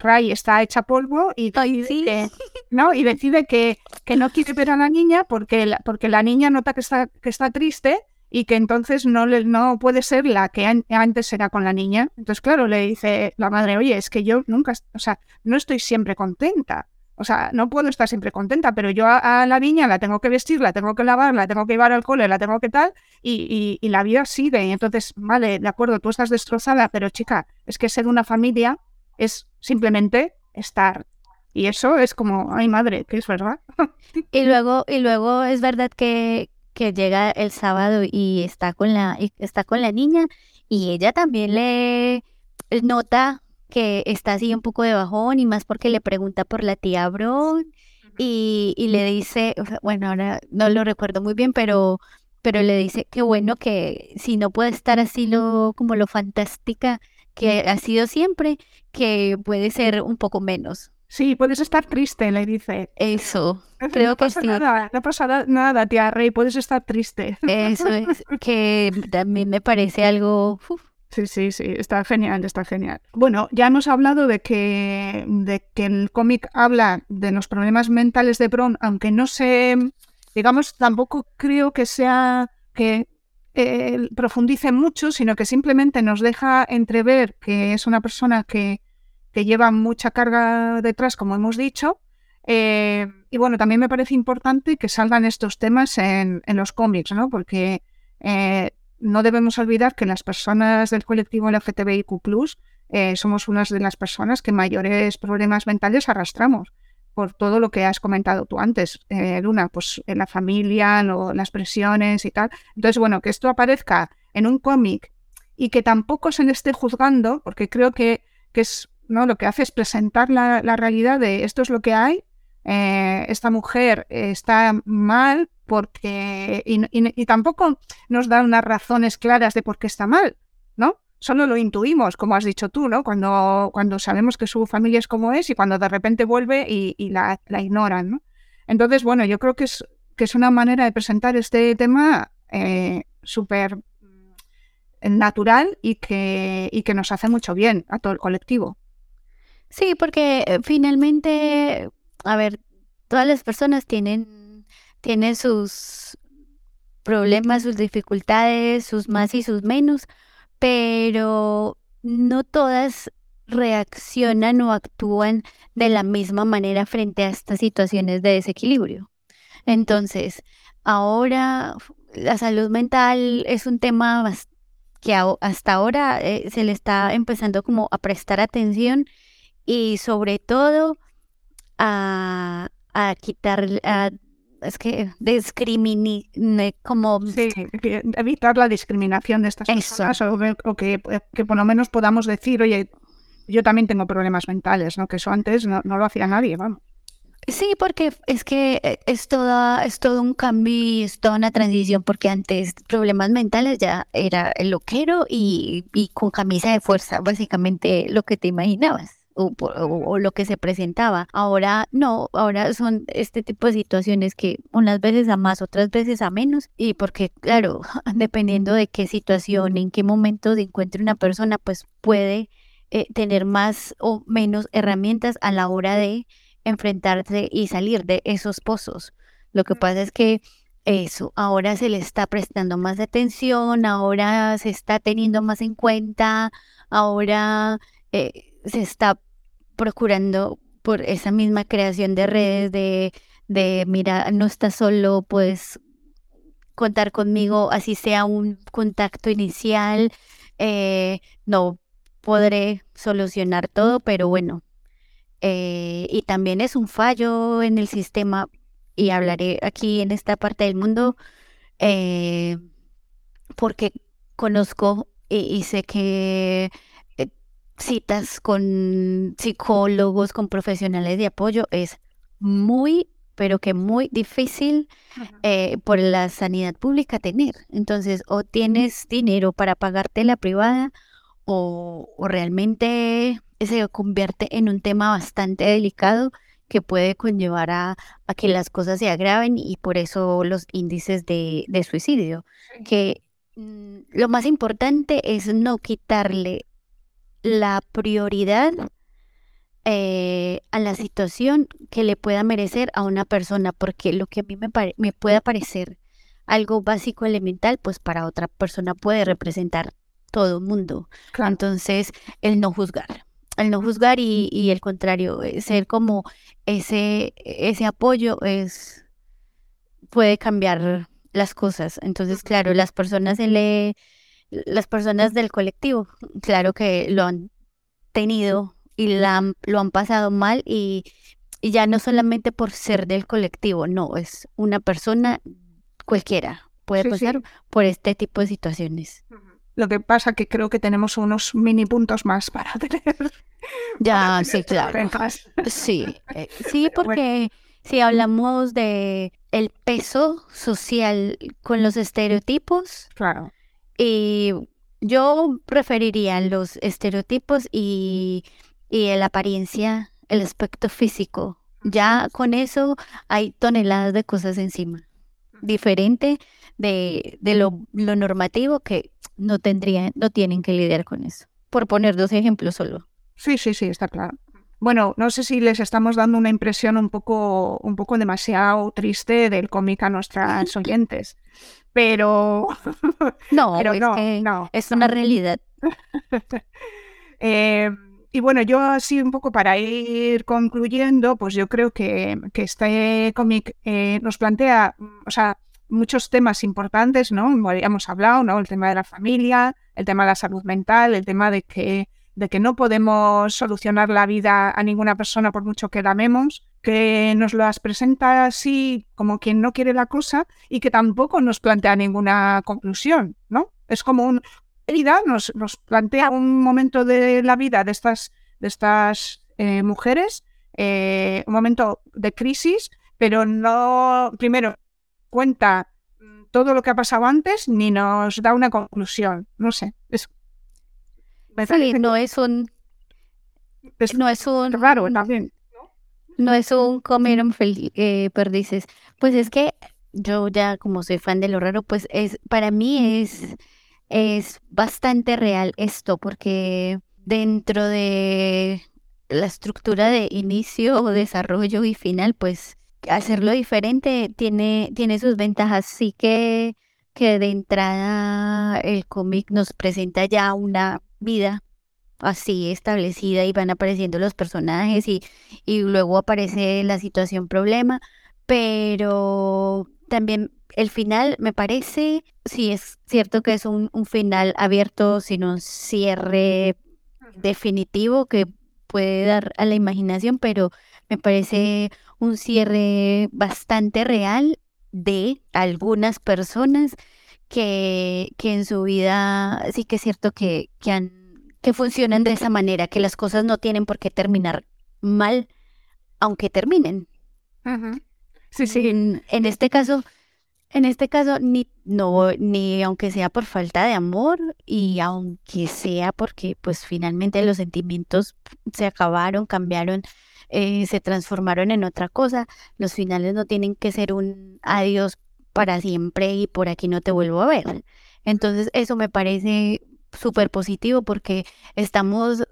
Ray está hecha polvo y decide, *laughs* ¿no? y decide que, que, no quiere ver a la niña porque la, porque la niña nota que está, que está triste y que entonces no, le, no puede ser la que antes era con la niña. Entonces, claro, le dice la madre, oye, es que yo nunca, o sea, no estoy siempre contenta. O sea, no puedo estar siempre contenta, pero yo a, la niña la tengo que vestir, la tengo que lavar, la tengo que llevar al cole, la tengo que tal, y, y, y la vida sigue. Y entonces, vale, de acuerdo, tú estás destrozada, pero chica, es que ser una familia es simplemente estar. Y eso es como, ay madre, que es verdad. *laughs* y luego, y luego es verdad que, que llega el sábado y está con la, está con la niña, y ella también le nota que está así un poco de bajón y más porque le pregunta por la tía Bron y, y le dice, bueno, ahora no lo recuerdo muy bien, pero, pero le dice que bueno que si no puede estar así lo, como lo fantástica que ha sido siempre, que puede ser un poco menos. Sí, puedes estar triste, le dice. Eso, creo que sí. Nada, no pasa nada, tía Rey, puedes estar triste. Eso *laughs* es, que también me parece algo... Sí, sí, sí, está genial, está genial. Bueno, ya hemos hablado de que, de que el cómic habla de los problemas mentales de Bron, aunque no se, digamos, tampoco creo que sea que eh, profundice mucho, sino que simplemente nos deja entrever que es una persona que, que lleva mucha carga detrás, como hemos dicho. Eh, y bueno, también me parece importante que salgan estos temas en, en los cómics, ¿no? Porque eh, no debemos olvidar que las personas del colectivo LGTBIQ eh, somos unas de las personas que mayores problemas mentales arrastramos por todo lo que has comentado tú antes, eh, Luna, pues en la familia, las presiones y tal. Entonces, bueno, que esto aparezca en un cómic y que tampoco se le esté juzgando, porque creo que, que es, ¿no? lo que hace es presentar la, la realidad de esto es lo que hay, eh, esta mujer está mal porque y, tampoco nos da unas razones claras de por qué está mal. Solo lo intuimos, como has dicho tú, ¿no? Cuando, cuando sabemos que su familia es como es y cuando de repente vuelve y, la, ignoran, ¿no? Entonces, bueno, yo creo que es, que es una manera de presentar este tema eh, súper natural y que, y que nos hace mucho bien a todo el colectivo. Sí, porque eh, finalmente a ver, todas las personas tienen, tienen sus problemas, sus dificultades, sus más y sus menos, pero no todas reaccionan o actúan de la misma manera frente a estas situaciones de desequilibrio. Entonces, ahora la salud mental es un tema que hasta ahora eh, se le está empezando como a prestar atención y sobre todo a, a quitar, a, es que discriminar, como... Sí, evitar la discriminación de estas personas o, que, que, por lo menos podamos decir, oye, yo también tengo problemas mentales, ¿no? Que eso antes no, lo hacía nadie, vamos. Sí, porque es que eh, es toda, es todo un cambio es toda una transición, porque antes problemas mentales ya era el loquero y, y con camisa de fuerza, básicamente lo que te imaginabas o, lo que se presentaba. Ahora no, ahora son este tipo de situaciones que unas veces a más, otras veces a menos, y porque claro, *laughs* dependiendo de qué situación, en qué momento se encuentre una persona, pues puede eh, tener más o menos herramientas a la hora de enfrentarse y salir de esos pozos. Lo que pasa es que eso, ahora se le está prestando más atención, ahora se está teniendo más en cuenta, ahora eh, se está procurando por esa misma creación de redes de, de mira, no estás solo, puedes contar conmigo, así sea un contacto inicial, eh, no podré solucionar todo, pero bueno, eh, y también es un fallo en el sistema, y hablaré aquí en esta parte del mundo, eh, porque conozco y sé que citas con psicólogos, con profesionales de apoyo es muy, pero que muy difícil eh, por la sanidad pública tener. Entonces, o tienes dinero para pagarte la privada o, realmente se convierte en un tema bastante delicado que puede conllevar a, que las cosas se agraven y por eso los índices de, de suicidio. Que mm, lo más importante es no quitarle la prioridad eh, a la situación que le pueda merecer a una persona, porque lo que a mí me, me pueda parecer algo básico, elemental, pues para otra persona puede representar todo el mundo. Entonces, el no juzgar, el no juzgar y, y, el contrario, eh, ser como ese, ese apoyo es puede cambiar las cosas. Entonces, claro, las personas se le las personas del colectivo, claro que lo han tenido y lo han pasado mal y, ya no solamente por ser del colectivo, no, es una persona cualquiera, puede pasar por este tipo de situaciones. Lo que pasa que creo que tenemos unos mini puntos más *laughs* para tener. Ya, sí, claro. Sí, eh, *laughs* sí, porque si hablamos de el peso social con los estereotipos. Claro. Y yo preferiría los estereotipos y, y la apariencia, el aspecto físico. Ya con eso hay toneladas de cosas encima. Diferente de, de lo, lo, normativo que no tendrían, no tienen que lidiar con eso. Por poner dos ejemplos solo. Sí, sí, sí, está claro. Bueno, no sé si les estamos dando una impresión un poco, un poco demasiado triste del cómic a nuestras *laughs* oyentes, pero *laughs* no, es, no, es una realidad. *laughs* Eh, y bueno, yo así un poco para ir concluyendo, pues yo creo que, que este cómic eh, nos plantea, o sea, muchos temas importantes, ¿no? Hemos hablado, ¿no? El tema de la familia, el tema de la salud mental, el tema de que de que no podemos solucionar la vida a ninguna persona por mucho que la amemos, que nos las presenta así como quien no quiere la cosa y que tampoco nos plantea ninguna conclusión, ¿no? Es como un herida, nos, nos plantea un momento de la vida de estas, de estas eh, mujeres, eh, un momento de crisis, pero no, primero, cuenta todo lo que ha pasado antes ni nos da una conclusión. No sé, es Sí, no es un. no es un. Raro también. No es un comer eh, perdices. Pues es que yo ya, como soy fan de lo raro, pues es. Para mí es. Es bastante real esto, porque dentro de la estructura de inicio, desarrollo y final, pues hacerlo diferente tiene, tiene sus ventajas. Sí que, que de entrada el cómic nos presenta ya una vida así establecida y van apareciendo los personajes y, y luego aparece la situación problema, pero también el final me parece, sí es cierto que es un, un final abierto, sin un cierre definitivo que puede dar a la imaginación, pero me parece un cierre bastante real de algunas personas que, que en su vida sí que es cierto que, que, han, que funcionan de esa manera, que las cosas no tienen por qué terminar mal, aunque terminen. Sí, sí. En, este caso, en este caso, ni, no, ni aunque sea por falta de amor y aunque sea porque pues finalmente los sentimientos se acabaron, cambiaron, eh, se transformaron en otra cosa, los finales no tienen que ser un adiós para siempre y por aquí no te vuelvo a ver. Entonces eso me parece súper positivo porque estamos,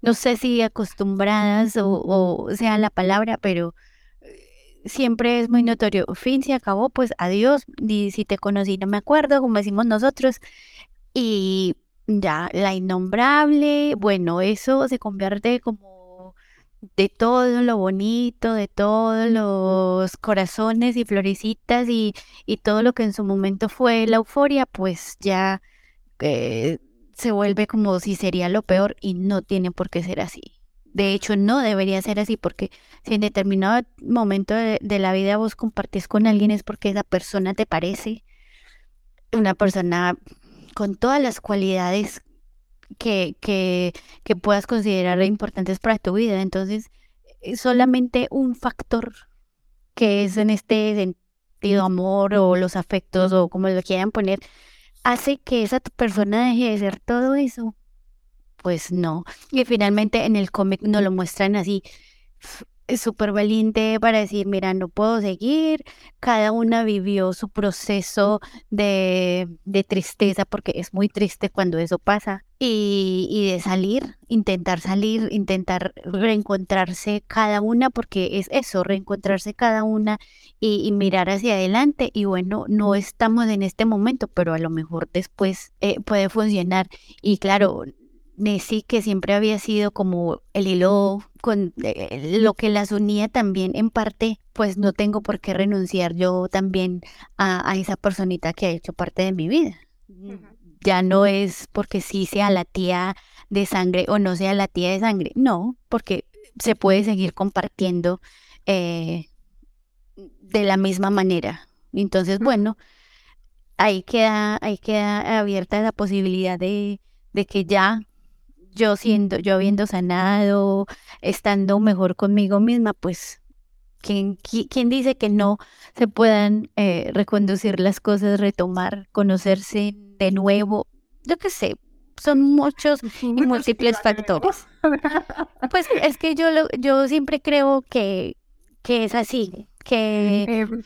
no sé si acostumbradas o, sea la palabra, pero eh, siempre es muy notorio. Fin se acabó, pues adiós. Y si te conocí, no me acuerdo, como decimos nosotros. Y ya, la innombrable, bueno, eso se convierte como de todo lo bonito, de todos los corazones y florecitas y, y todo lo que en su momento fue la euforia, pues ya eh, se vuelve como si sería lo peor y no tiene por qué ser así. De hecho, no debería ser así porque si en determinado momento de, de la vida vos compartís con alguien es porque esa persona te parece una persona con todas las cualidades que, que, que puedas considerar importantes para tu vida. Entonces, es solamente un factor que es en este sentido amor o los afectos o como lo quieran poner, hace que esa persona deje de ser todo eso. Pues no. Y finalmente en el cómic no lo muestran así súper valiente para decir, mira, no puedo seguir. Cada una vivió su proceso de, de tristeza, porque es muy triste cuando eso pasa. Y, y, de salir, intentar salir, intentar reencontrarse cada una, porque es eso, reencontrarse cada una y, mirar hacia adelante. Y bueno, no estamos en este momento, pero a lo mejor después eh, puede funcionar. Y claro, Nessie, que siempre había sido como el hilo con eh, lo que las unía también en parte, pues no tengo por qué renunciar yo también a, esa personita que ha hecho parte de mi vida. Ya no es porque sí sea la tía de sangre o no sea la tía de sangre, no, porque se puede seguir compartiendo eh, de la misma manera. Entonces, bueno, ahí queda, ahí queda abierta la posibilidad de, de que ya yo siendo, yo habiendo sanado, estando mejor conmigo misma, pues ¿Quién, quién dice que no se puedan eh, reconducir las cosas, retomar, conocerse de nuevo? Yo qué sé, son muchos y múltiples factores. Pues es que yo, lo, yo siempre creo que, que es así, que, em,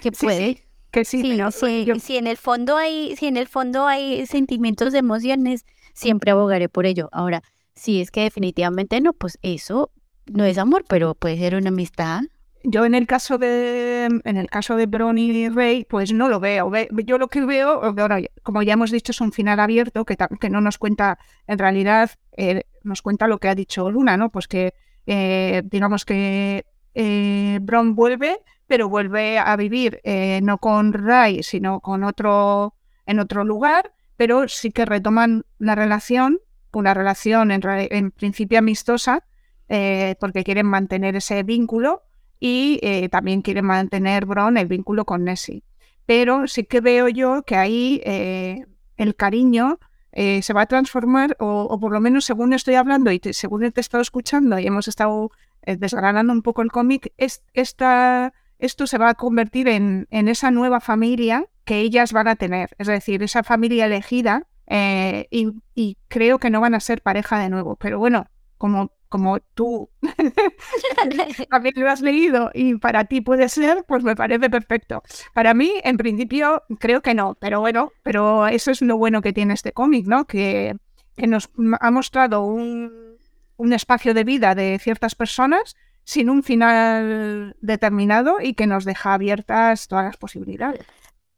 que puede. que sí, no, si en el fondo hay, si en el fondo hay sentimientos, emociones, siempre abogaré por ello. Ahora, si es que definitivamente no, pues eso no es amor, pero puede ser una amistad. Yo en el caso de en el caso de Bron y Rey, pues no lo veo. Yo lo que veo, ahora, como ya hemos dicho, es un final abierto que, que no nos cuenta, en realidad, eh, nos cuenta lo que ha dicho Luna, ¿no? Pues que eh, digamos que eh, Bron vuelve, pero vuelve a vivir no con Ray, sino con otro en otro lugar pero sí que retoman la relación, una relación en, principio amistosa, eh, porque quieren mantener ese vínculo y eh, también quieren mantener Bron el vínculo con Nessie. Pero sí que veo yo que ahí eh, el cariño se va a transformar, o, por lo menos según estoy hablando y según te he estado escuchando y hemos estado desgranando un poco el cómic, es, esto se va a convertir en, en esa nueva familia que ellas van a tener, es decir, esa familia elegida eh, y, creo que no van a ser pareja de nuevo, pero bueno, como, como tú *laughs* también lo has leído y para ti puede ser, pues me parece perfecto. Para mí, en principio, creo que no, pero bueno, pero eso es lo bueno que tiene este cómic, ¿no? Que, que nos ha mostrado un, un espacio de vida de ciertas personas sin un final determinado y que nos deja abiertas todas las posibilidades.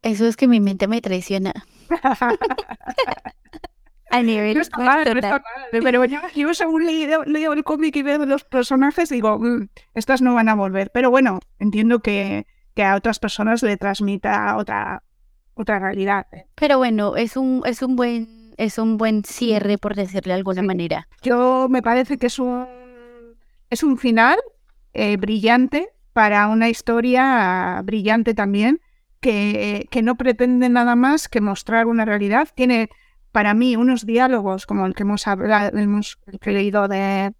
Eso es que mi mente me traiciona. *laughs* A nivel no está mal, no está mal. Pero yo, yo según leo, leo, el cómic y veo los personajes, digo, mm, estas no van a volver. Pero bueno, entiendo que, que a otras personas le transmita otra, otra realidad. ¿eh? Pero bueno, es un, es un buen, es un buen cierre, por decirle de alguna manera. Yo me parece que es un, es un final eh, brillante para una historia brillante también que, no pretende nada más que mostrar una realidad. Tiene para mí unos diálogos como el que hemos, hablado, hemos leído de,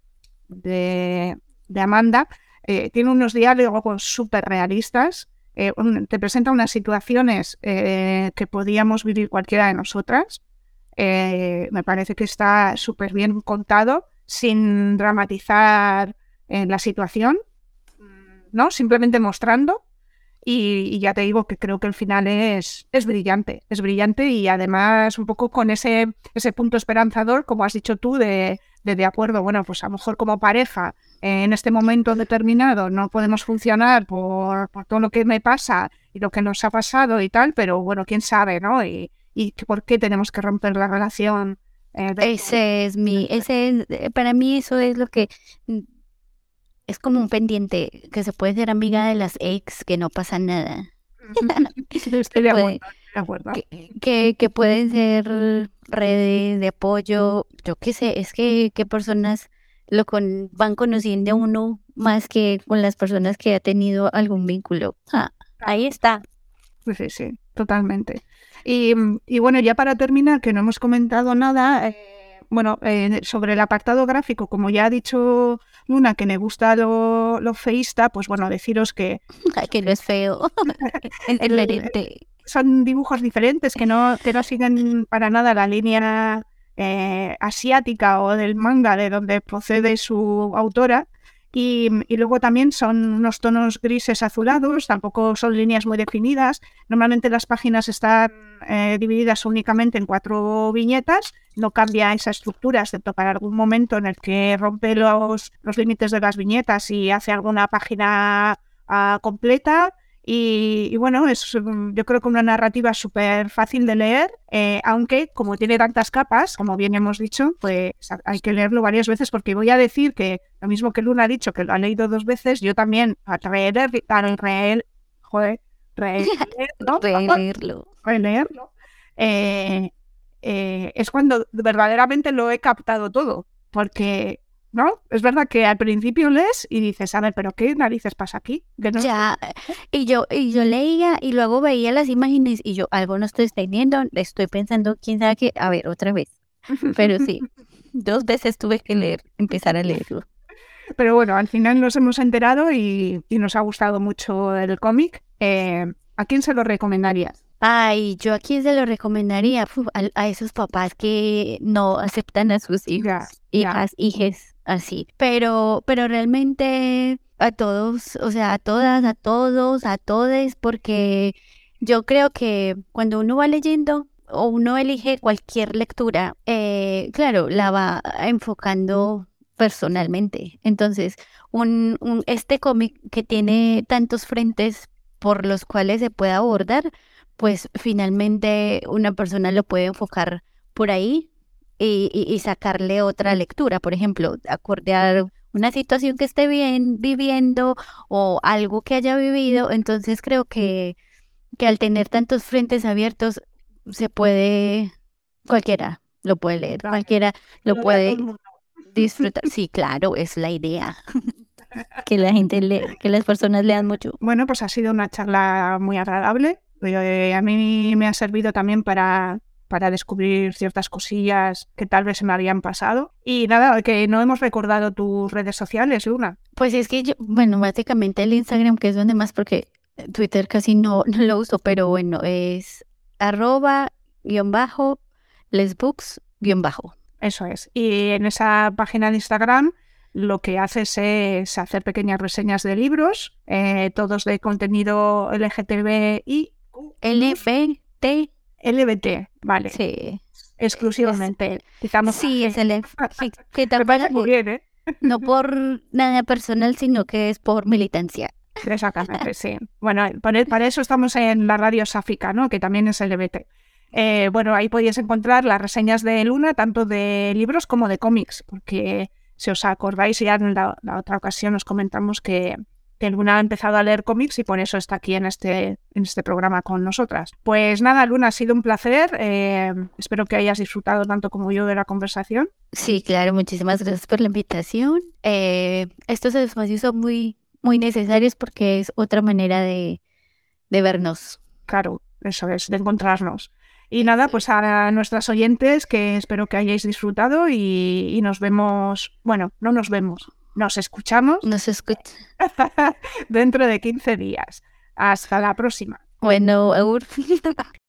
de, Amanda, eh, tiene unos diálogos súper realistas. Eh, te presenta unas situaciones eh, que podíamos vivir cualquiera de nosotras. me parece que está súper bien contado, sin dramatizar la situación, ¿no? Simplemente mostrando y, ya te digo que creo que el final es, es brillante, es brillante y además un poco con ese, ese punto esperanzador, como has dicho tú, de, de, acuerdo, bueno, pues a lo mejor como pareja en este momento determinado no podemos funcionar por, por, todo lo que me pasa y lo que nos ha pasado y tal, pero bueno, quién sabe, ¿no? Y, y por qué tenemos que romper la relación. Eh, ese es mi, *laughs* ese es, para mí eso es lo que es como un pendiente que se puede ser amiga de las ex, que no pasa nada. *laughs* *laughs* Estoy de acuerdo, Que, que, pueden ser redes de apoyo, yo qué sé, es que qué personas lo con, van conociendo a uno más que con las personas que ha tenido algún vínculo. Ah, ahí está. Sí, sí, totalmente. Y, y, bueno, ya para terminar, que no hemos comentado nada, eh, bueno, eh, sobre el apartado gráfico, como ya ha dicho Luna, que me gusta lo, lo feísta, pues bueno, deciros que... *laughs* que no es feo. *laughs* Son dibujos diferentes que no, que no siguen para nada la línea eh, asiática o del manga de donde procede su autora. Y, luego también son unos tonos grises azulados, tampoco son líneas muy definidas. Normalmente las páginas están eh, divididas únicamente en cuatro viñetas, no cambia esa estructura, excepto para algún momento en el que rompe los, los límites de las viñetas y hace alguna página ah, completa. Y, bueno, es mm, yo creo que una narrativa súper fácil de leer, eh, aunque como tiene tantas capas, como bien hemos dicho, pues hay que leerlo varias veces porque voy a decir que lo mismo que Luna ha dicho, que lo ha leído dos veces, yo también a leer, a leer, joder, *laughs* releerlo, releerlo, eh, eh, es cuando verdaderamente lo he captado todo, porque ¿no? Es verdad que al principio lees y dices, a ver, pero ¿qué narices pasa aquí? Ya, y yo, y yo leía y luego veía las imágenes y yo algo no estoy entendiendo, estoy pensando, quién sabe qué, a ver, otra vez. Pero sí, *laughs* dos veces tuve que leer, empezar a leerlo. Pero bueno, al final nos hemos enterado y, nos ha gustado mucho el cómic. Eh, ¿A quién se lo recomendarías? Ay, yo a quién se lo recomendaría a, esos papás que no aceptan a sus hijas, hijas, hijes, así. Pero, pero realmente a todos, o sea, a todas, a todos, a todes, porque yo creo que cuando uno va leyendo o uno elige cualquier lectura, eh, claro, la va enfocando personalmente. Entonces, un, un este cómic que tiene tantos frentes por los cuales se puede abordar, pues finalmente una persona lo puede enfocar por ahí y, sacarle otra lectura. Por ejemplo, acordear una situación que esté bien viviendo o algo que haya vivido. Entonces creo que, que al tener tantos frentes abiertos se puede, cualquiera lo puede leer, cualquiera lo puede disfrutar. Sí, claro, es la idea. *laughs* *laughs* que la gente lee, que las personas lean mucho. Bueno, pues ha sido una charla muy agradable. Eh, a mí me ha servido también para, para descubrir ciertas cosillas que tal vez se me habían pasado. Y nada, que no hemos recordado tus redes sociales, Luna. Pues es que yo, bueno, básicamente el Instagram, que es donde más, porque Twitter casi no, *laughs* no lo uso, pero bueno, es arroba guion bajo lesbooks guion bajo. Eso es. Y en esa página de Instagram lo que haces es hacer pequeñas reseñas de libros, eh, todos de contenido LGTBI LBT. LBT, vale. Sí. Exclusivamente. sí, es el que muy bien, ¿eh? No *laughs* por nada personal, sino que es por militancia. Exactamente, sí. Bueno, para eso estamos en la radio sáfica, ¿no? Que también es LBT. Eh, bueno, ahí podéis encontrar las reseñas de Luna, tanto de libros como de cómics, porque si os acordáis, ya en la, la otra ocasión os comentamos que, que Luna ha empezado a leer cómics y por eso está aquí en este, en este programa con nosotras. Pues nada, Luna, ha sido un placer. Eh, espero que hayas disfrutado tanto como yo de la conversación. Sí, claro, muchísimas gracias por la invitación. Eh, estos espacios son muy, muy necesarios porque es otra manera de, de vernos. Claro, eso es, de encontrarnos. Y nada, pues a nuestras oyentes que espero que hayáis disfrutado y, y nos vemos, bueno, no nos vemos, nos escuchamos. Nos escucha. *laughs* dentro de 15 días. Hasta la próxima. Bueno, *laughs*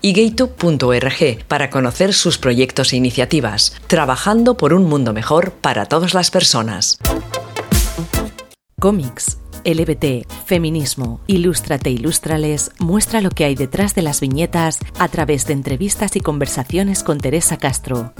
y gaytube.org para conocer sus proyectos e iniciativas, trabajando por un mundo mejor para todas las personas. Cómics, LBT, feminismo, Ilústrate, Ilústrales muestra lo que hay detrás de las viñetas a través de entrevistas y conversaciones con Teresa Castro,